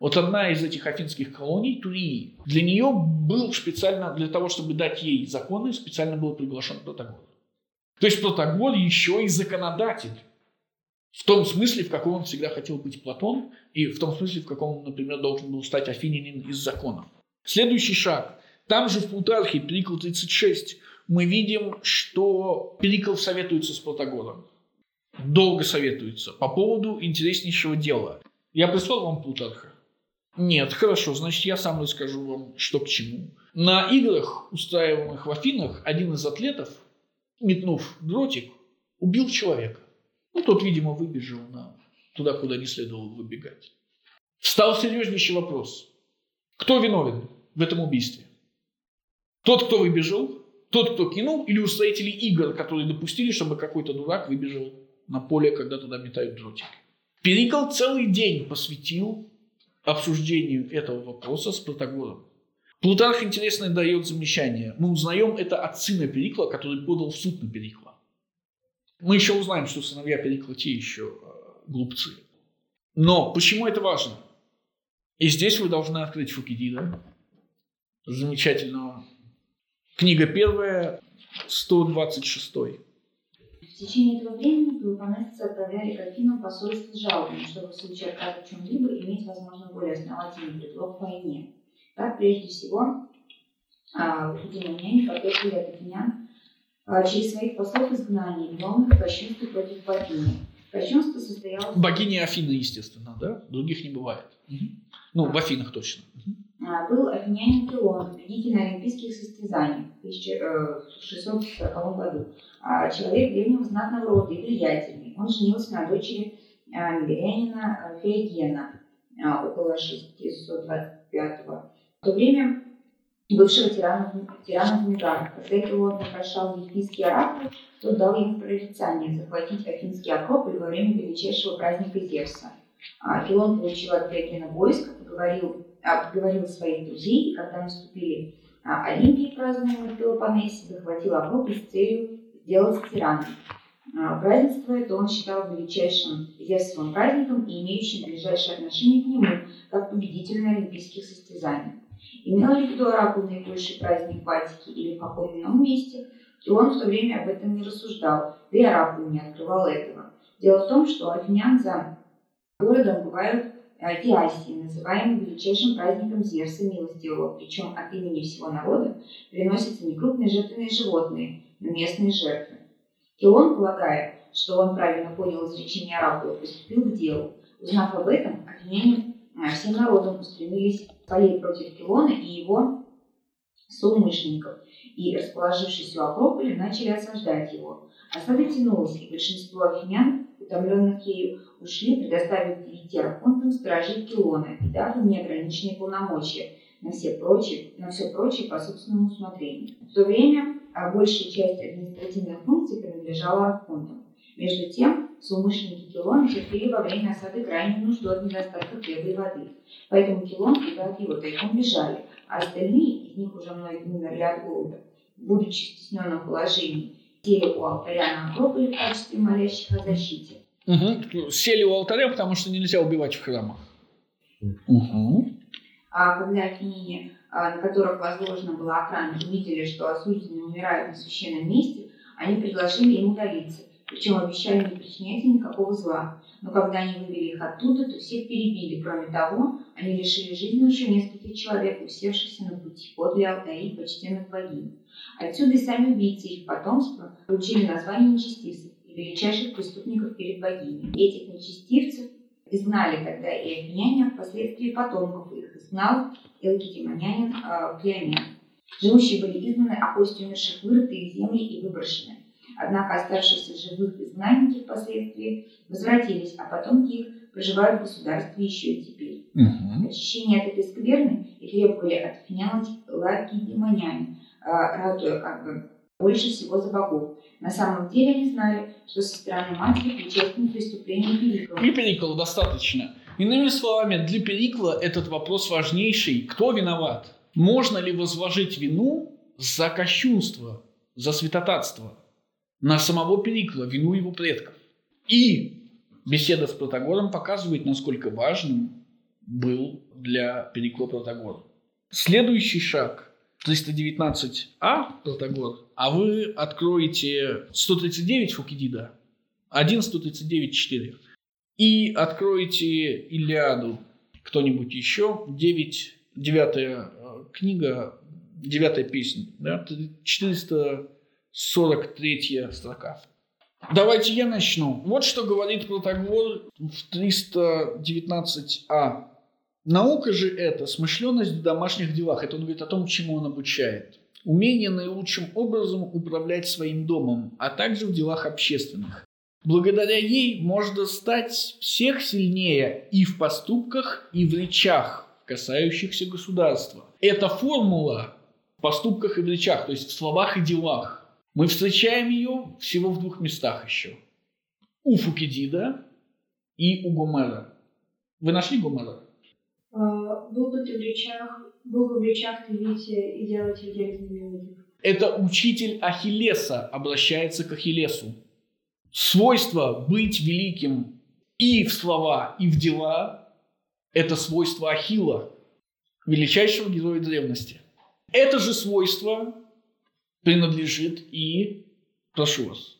Вот одна из этих афинских колоний, Турии, для нее был специально, для того, чтобы дать ей законы, специально был приглашен Протагор. То есть Протагор еще и законодатель. В том смысле, в каком он всегда хотел быть Платон, и в том смысле, в каком он, например, должен был стать афинянин из законов. Следующий шаг. Там же в Плутархе, Перикл 36, мы видим, что Перикл советуется с Протагором долго советуются по поводу интереснейшего дела. Я прислал вам Плутарха? Нет, хорошо, значит, я сам расскажу вам, что к чему. На играх, устраиваемых в Афинах, один из атлетов, метнув дротик, убил человека. Ну, тот, видимо, выбежал на туда, куда не следовало выбегать. Встал серьезнейший вопрос. Кто виновен в этом убийстве? Тот, кто выбежал, тот, кто кинул, или устроители игр, которые допустили, чтобы какой-то дурак выбежал на поле, когда туда метают дротики. Перикл целый день посвятил обсуждению этого вопроса с Протагором. Плутарх интересно дает замечание. Мы узнаем это от сына Перикла, который подал в суд на Перикла. Мы еще узнаем, что сыновья Перикла те еще э, глупцы. Но почему это важно? И здесь вы должны открыть Фукидида, замечательного. Книга первая, 126. В течение этого времени пелопонесцы отправляли к Афинам посольство с жалобами, чтобы в случае отказа в чем-либо иметь, возможно, более основательный предлог к войне. Так, прежде всего, а, лакедемоняне потребовали от афинян а, через своих послов изгнания, виновных в кощунстве против богини. Кощунство состоялось... Богини Афины, естественно, да? Других не бывает. Мгм. Ну, в Афинах точно. Мгм. А, был афинянин Пилон, победитель на Олимпийских состязаниях в 1640 году. А, Человек древнего знатного рода и влиятельный. Он женился на дочери а, мирянина а, Феогена около 625 В то время бывшего тирана, в Мегарах. Когда Пилон вопрошал Дельфийский оракул, тот дал ему прорицание захватить Афинский Акрополь во время величайшего праздника Зевса. А, Пилон получил от Феогена войско, поговорил а, поговорил своих друзей, когда наступили а, Олимпии, празднуемые в Пелопоннесе, захватил Акрополь с целью сделать тираном. А, Празднество это он считал величайшим Зевсовым праздником и имеющим ближайшее отношение к нему, как победителю на Олимпийских состязаниях. Имел ли в виду оракул наибольший праздник в Атике или в каком ином месте, и он в то время об этом не рассуждал, да и оракул не открывал этого. Дело в том, что афинян за городом бывают э, Диасии, называемый величайшим праздником Зевса Милостивого, причем от имени всего народа приносятся не крупные жертвенные животные, но местные жертвы. И он, полагая, что он правильно понял изречение оракула, приступил к делу. Узнав об этом, афиняне э, всем народом устремились полей против Килона и его соумышленников, и, расположившись у Акрополя, начали осаждать его. Осада тянулась, и большинство афинян, утомленных ею, ушли, предоставив девяти архонтам сторожить Килона и дав им неограниченные полномочия на все прочие, на все прочее по собственному усмотрению. В то время а, большая часть административных функций принадлежала архонтам. Между тем, соумышленники Килона терпели во время осады крайнюю нужду от недостатка хлеба и воды. Поэтому Килон и от его тайком бежали, а остальные, из них уже многие умерли от голода. Будучи в стесненном положении, сели у алтаря на Акрополе в качестве молящих о защите. Мгм. Сели у алтаря, потому что нельзя убивать в храмах. Мгм. А когда афиняне, а, на которых возложена была охрана, увидели, что осужденные умирают на священном месте, они предложили им удалиться, причем обещали не причинять им никакого зла. Но когда они вывели их оттуда, то всех перебили. Кроме того, они лишили жизни еще нескольких человек, усевшихся на пути подле алтарей почтенных богинь. Отсюда и сами убийцы и их потомство получили название нечестивцев величайших преступников перед богиней. Этих нечестивцев изгнали тогда и афиняне, а впоследствии потомков их изгнал элкидемонянин э, Клеомен. Живущие были изгнаны, а кости умерших вырыты из земли и выброшены. Однако оставшиеся живых изгнанники впоследствии возвратились, а потомки их проживают в государстве еще и теперь. Мгм. Очищение от этой скверны и требовали от афинян лакедемоняне, э, ратуя как бы больше всего за богов. На самом деле они знали, что со стороны матери причастны к преступлениям великого. И Перикла достаточно. Иными словами, для Перикла этот вопрос важнейший. Кто виноват? Можно ли возложить вину за кощунство, за святотатство на самого Перикла, вину его предков? И беседа с Протагором показывает, насколько важным был для Перикла Протагор. Следующий шаг. 319а, Протагор, а вы откроете 139 Фукидида, 1, 139, 4. И откроете Илиаду кто-нибудь еще, 9, 9 книга, 9 песня, да, 443 строка. Давайте я начну. Вот что говорит Протагор в 319а. Наука же это смышленность в домашних делах. Это он говорит о том, чему он обучает. Умение наилучшим образом управлять своим домом, а также в делах общественных. Благодаря ей можно стать всех сильнее и в поступках, и в речах, касающихся государства. Эта формула в поступках и в речах, то есть в словах и делах. Мы встречаем ее всего в двух местах еще. У Фукидида и у Гомера. Вы нашли Гомера? Бы ты в речах, был бы в речах ты Витя и делать людей знаменитых. Это учитель Ахиллеса обращается к Ахиллесу. Свойство быть великим и в слова, и в дела – это свойство Ахилла, величайшего героя древности. Это же свойство принадлежит и, прошу вас,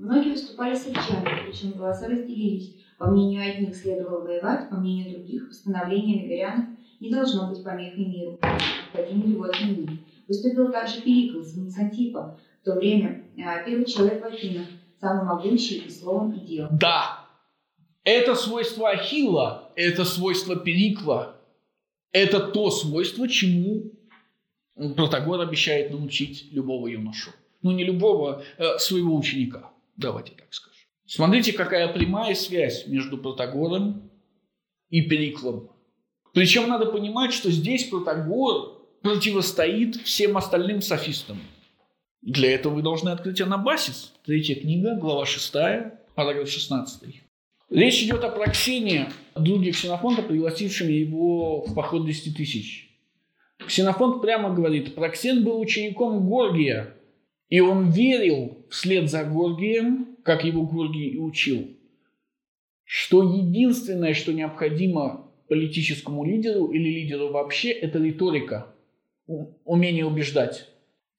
Многие выступали с речами, причем голоса разделились. По мнению одних следовало воевать, по мнению других восстановление мегарянов не должно быть помехой миру, необходимо его отменить. Выступил также Перикл, сын Антипа, в то время э, первый человек в Афинах, самый могущий и словом, и делом. Да, это свойство Ахилла, это свойство Перикла, это то свойство, чему Протагор обещает научить любого юношу. Ну, не любого, а своего ученика, давайте так скажем. Смотрите, какая прямая связь между Протагором и Периклом. Причем надо понимать, что здесь Протагор противостоит всем остальным софистам. Для этого вы должны открыть Анабасис, третья книга, глава 6, параграф 16. Речь идет о Проксене, друге Ксенофонта, пригласившем его в поход 10 тысяч. Ксенофонт прямо говорит, Проксен был учеником Горгия, и он верил вслед за Горгием, как его Горгий и учил, что единственное, что необходимо политическому лидеру или лидеру вообще, это риторика, умение убеждать.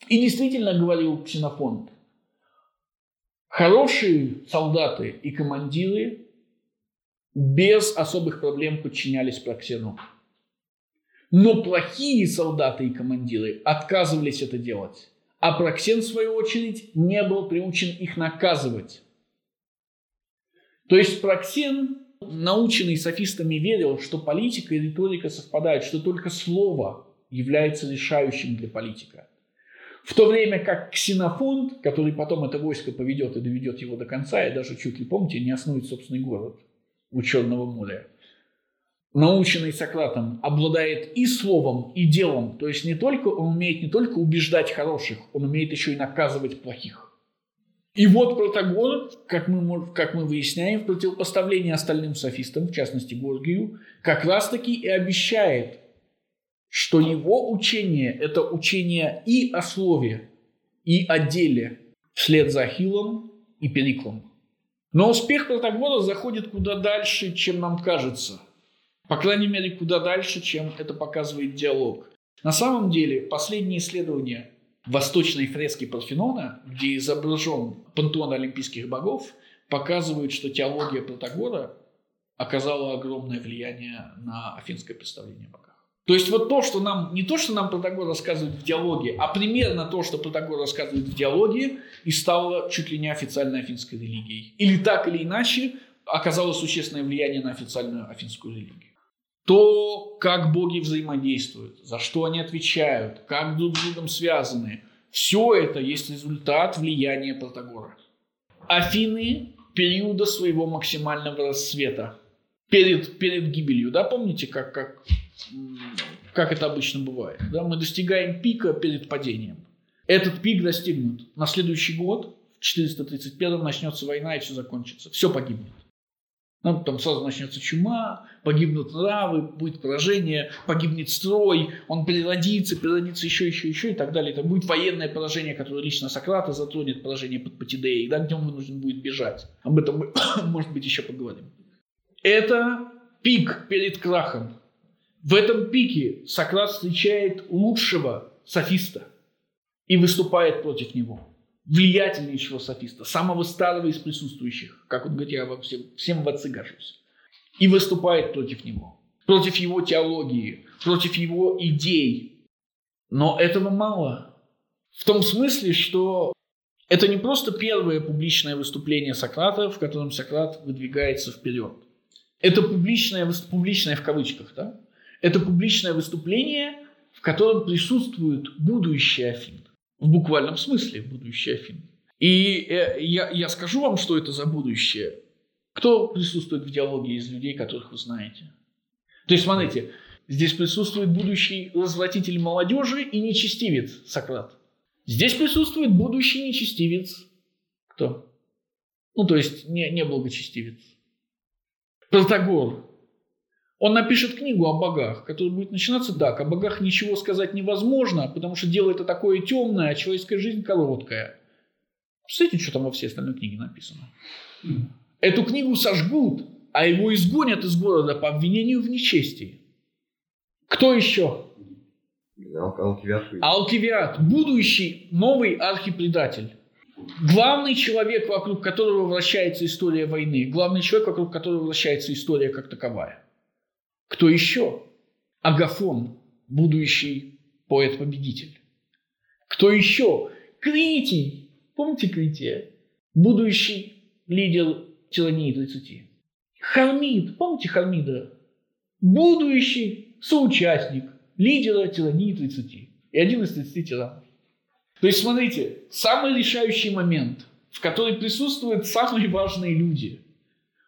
И действительно говорил Ксенофонт, хорошие солдаты и командиры без особых проблем подчинялись Проксену. Но плохие солдаты и командиры отказывались это делать. А Проксен, в свою очередь, не был приучен их наказывать. То есть Проксен, наученный софистами, верил, что политика и риторика совпадают, что только слово является решающим для политика. В то время как Ксенофонт, который потом это войско поведет и доведет его до конца, и даже чуть ли, помните, не основит собственный город – у Черного моря, наученный Сократом, обладает и словом, и делом. То есть не только он умеет не только убеждать хороших, он умеет еще и наказывать плохих. И вот Протагор, как мы, как мы выясняем, в противопоставлении остальным софистам, в частности Горгию, как раз-таки и обещает, что его учение – это учение и о слове, и о деле, вслед за Ахиллом и Периклом. Но успех Протагора заходит куда дальше, чем нам кажется. По крайней мере, куда дальше, чем это показывает диалог. На самом деле, последние исследования восточной фрески Парфенона, где изображен пантеон олимпийских богов, показывают, что теология Протагора оказала огромное влияние на афинское представление о богах. То есть вот то, что нам, не то, что нам Протагор рассказывает в диалоге, а примерно то, что Протагор рассказывает в диалоге, и стало чуть ли не официальной афинской религией. Или так или иначе оказало существенное влияние на официальную афинскую религию. То, как боги взаимодействуют, за что они отвечают, как друг с другом связаны, все это есть результат влияния Протагора. Афины периода своего максимального расцвета. Перед, перед гибелью, да, помните, как, как как это обычно бывает. Да? Мы достигаем пика перед падением. Этот пик достигнут. На следующий год, в 431 начнется война и все закончится. Все погибнет. Ну, там сразу начнется чума, погибнут нравы, будет поражение, погибнет строй, он переродится, переродится еще, еще, еще и так далее. Это будет военное поражение, которое лично Сократа затронет, поражение под Патидеей, да, где он вынужден будет бежать. Об этом мы, может быть, еще поговорим. Это пик перед крахом. В этом пике Сократ встречает лучшего софиста и выступает против него. Влиятельнейшего софиста, самого старого из присутствующих, как он говорит, я вам всем, всем в отцы гожусь. И выступает против него, против его теологии, против его идей. Но этого мало. В том смысле, что это не просто первое публичное выступление Сократа, в котором Сократ выдвигается вперед. Это публичное, публичное в кавычках, да? Это публичное выступление, в котором присутствует будущее Афин. В буквальном смысле будущее Афин. И э, я, я скажу вам, что это за будущее. Кто присутствует в диалоге из людей, которых вы знаете? То есть, смотрите, здесь присутствует будущий развратитель молодежи и нечестивец Сократ. Здесь присутствует будущий нечестивец. Кто? Ну, то есть, не, не благочестивец. Протагор, он напишет книгу о богах, которая будет начинаться так. О богах ничего сказать невозможно, потому что дело это такое темное, а человеческая жизнь короткая. Посмотрите, что там во всей остальной книге написано. Эту книгу сожгут, а его изгонят из города по обвинению в нечестии. Кто еще? Алкивиат. Алкивиат, будущий новый архипредатель. Главный человек, вокруг которого вращается история войны, главный человек, вокруг которого вращается история как таковая. Кто еще? Агафон, будущий поэт-победитель. Кто еще? Критий. Помните Крития? Будущий лидер тирании 30. Хармид. Помните Хармида? Будущий соучастник лидера тирании 30. И один из 30 тиранов. То есть, смотрите, самый решающий момент, в который присутствуют самые важные люди.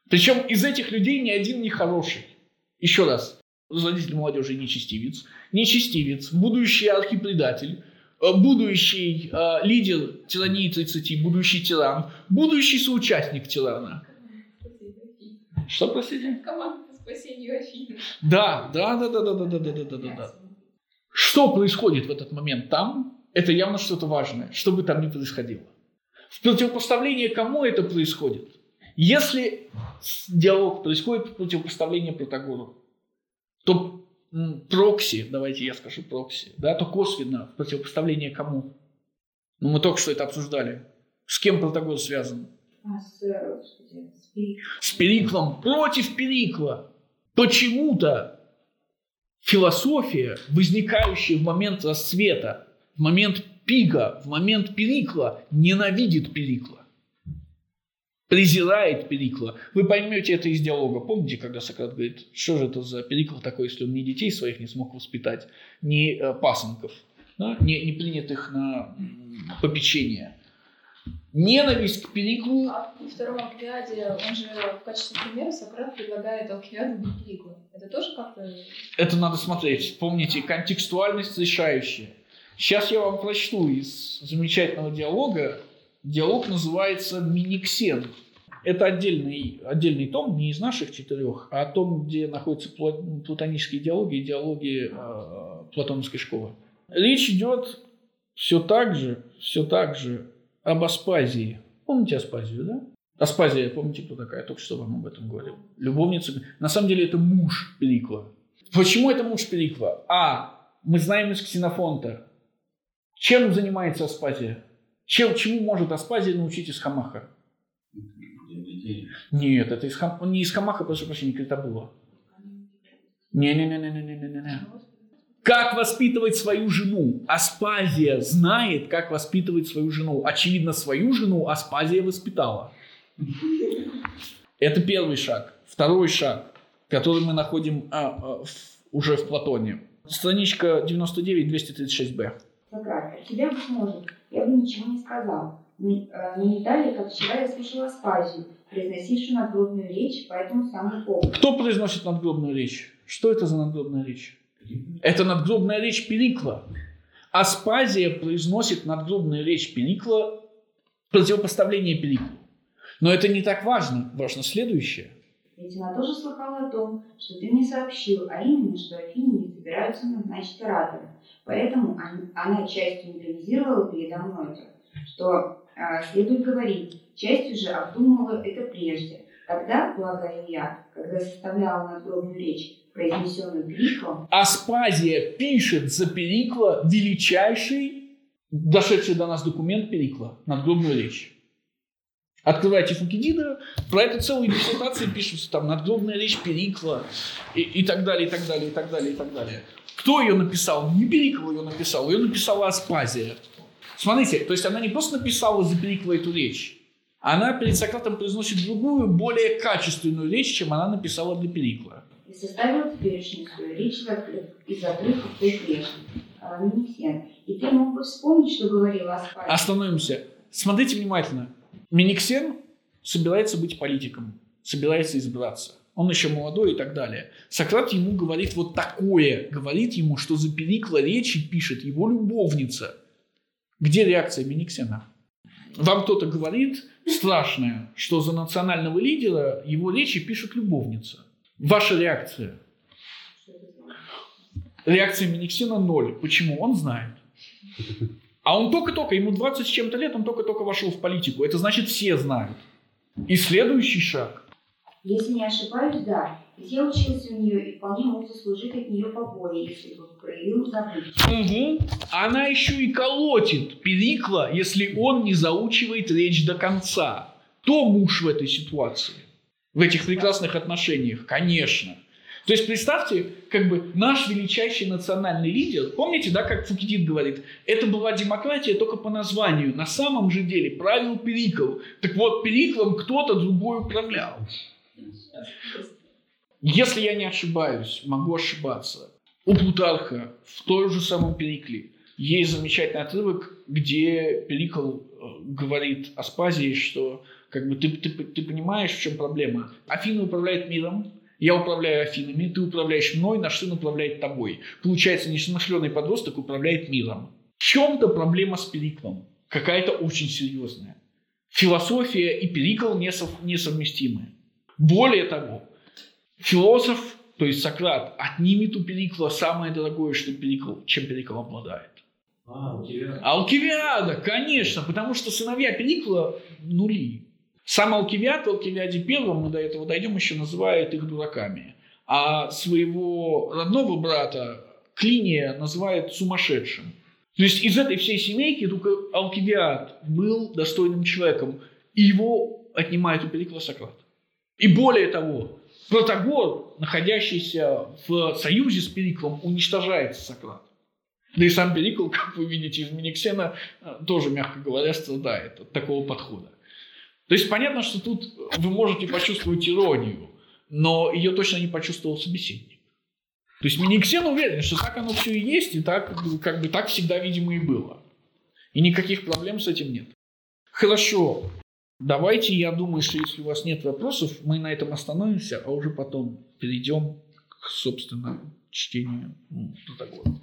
Причем из этих людей ни один не хороший. Еще раз, руководитель молодежи нечестивец, нечестивец, будущий архипредатель, э, будущий э, лидер тирании 30, будущий тиран, будущий соучастник тирана. Что, простите? Команда по спасению Афины. Да, да, да, да, да, да, да, да, да, да, да, да. Что происходит в этот момент там? Это явно что-то важное, что бы там ни происходило. В противопоставление кому это происходит? Если диалог происходит в противопоставлении Протагору, то прокси, давайте я скажу прокси, да, то косвенно в противопоставление кому? Ну, мы только что это обсуждали. С кем Протагор связан? А с, господи, с Периклом. С Периклом против Перикла. Почему-то философия, возникающая в момент расцвета, в момент пика, в момент Перикла, ненавидит Перикла презирает Перикла. Вы поймете это из диалога. Помните, когда Сократ говорит, что же это за Перикл такой, если он ни детей своих не смог воспитать, ни э, пасынков, да? не, не принятых на попечение. Ненависть к Периклу... А во втором Алкивиаде, он же в качестве примера Сократ предлагает Алкивиаду убить Перикла. Это тоже как-то... Это надо смотреть. Помните, контекстуальность решающая. Сейчас я вам прочту из замечательного диалога. Диалог называется «Миниксен». Это отдельный, отдельный том, не из наших четырех, а том, где находятся платонические диалоги и диалоги э, платоновской школы. Речь идет все так же, все так же об Аспазии. Помните Аспазию, да? Аспазия, помните, кто такая? Я только что вам об этом говорил. Любовница. На самом деле это муж Перикла. Почему это муж Перикла? А, мы знаем из Ксенофонта. Чем занимается Аспазия? Чем, чему может Аспазия научить из Хамаха? Нет, это из хам... не из Хамаха, прошу прощения, это было. Не-не-не-не-не-не-не. Как воспитывать свою жену? Аспазия знает, как воспитывать свою жену. Очевидно, свою жену Аспазия воспитала. Это первый шаг. Второй шаг, который мы находим а, а, в, уже в Платоне. Страничка 99-236b. Сократ, от тебя, быть может, я бы ничего не сказал. Не, э, не далее, как вчера я слышала Аспазию, произносившую надгробную речь по этому самому поводу. Кто произносит надгробную речь? Что это за надгробная речь? Это надгробная речь Перикла. Аспазия произносит надгробную речь Перикла противопоставление Периклу. Но это не так важно. Важно следующее. Ведь она тоже слыхала о том, что ты мне сообщил, а именно, что Афине не собираются назначить оратора. Поэтому она частью импровизировала передо мной это, что э, следует говорить, частью же обдумывала это прежде. Тогда, полагаю я, когда составляла надгробную речь, произнесенную Периклом, Аспазия пишет за Перикла величайший, дошедший до нас документ Перикла, надгробную речь. Открывайте Фукидида, про это целые диссертации пишутся, там, надгробная речь Перикла и, и так далее, и так далее, и так далее, и так далее. Кто ее написал? Не Перикл ее написал, ее написала Аспазия. Смотрите, то есть она не просто написала за Перикла эту речь, она перед Сократом произносит другую, более качественную речь, чем она написала для Перикла. И составила теперешнюю свою речь из отрывков той прежней, Миниксен. И ты мог бы вспомнить, что говорила Аспазия. Остановимся. Смотрите внимательно. Миниксен собирается быть политиком, собирается избраться. Он еще молодой и так далее. Сократ ему говорит вот такое. Говорит ему, что за Перикла речи пишет его любовница. Где реакция Миниксена? Вам кто-то говорит страшное, что за национального лидера его речи пишет любовница. Ваша реакция? Реакция Миниксена ноль. Почему? Он знает. А он только-только, ему 20 с чем-то лет, он только-только вошел в политику. Это значит, все знают. И следующий шаг. Если не ошибаюсь, да. Я учился у нее и вполне мог заслужить от нее побои, если бы проявил забыть. Угу. Она еще и колотит Перикла, если он не заучивает речь до конца. Кто муж в этой ситуации? В этих прекрасных отношениях? Конечно. То есть представьте, как бы наш величайший национальный лидер, помните, да, как Фукидид говорит, это была демократия только по названию. На самом же деле правил Перикл. Так вот, Периклом кто-то другой управлял. Если я не ошибаюсь, могу ошибаться, у Плутарха в той же самом Перикле есть замечательный отрывок, где Перикл э, говорит Аспазии, что как бы ты, ты, ты понимаешь, в чем проблема. Афина управляет миром, я управляю Афинами, ты управляешь мной, наш сын управляет тобой. Получается, несмышленый подросток управляет миром. В чем-то проблема с Периклом. Какая-то очень серьезная. Философия и Перикл несов, несовместимы. Более того, философ, то есть Сократ, отнимет у Перикла самое дорогое, что Перикл, чем Перикл обладает. А, Алкивиад. Алкивиада, конечно, потому что сыновья Перикла нули. Сам Алкивиад Алкивиаде первом, мы до этого дойдем, еще называет их дураками. А своего родного брата Клиния называет сумасшедшим. То есть из этой всей семейки только Алкивиад был достойным человеком, и его отнимает у Перикла Сократ. И более того, Протагор, находящийся в союзе с Периклом, уничтожает Сократ. Да и сам Перикл, как вы видите из Миниксена, тоже, мягко говоря, страдает от такого подхода. То есть понятно, что тут вы можете почувствовать иронию, но ее точно не почувствовал собеседник. То есть Миниксен уверен, что так оно все и есть, и так, как бы так всегда, видимо, и было. И никаких проблем с этим нет. Хорошо, давайте, я думаю, что если у вас нет вопросов, мы на этом остановимся, а уже потом перейдем к, собственно, чтению ну, Протагора.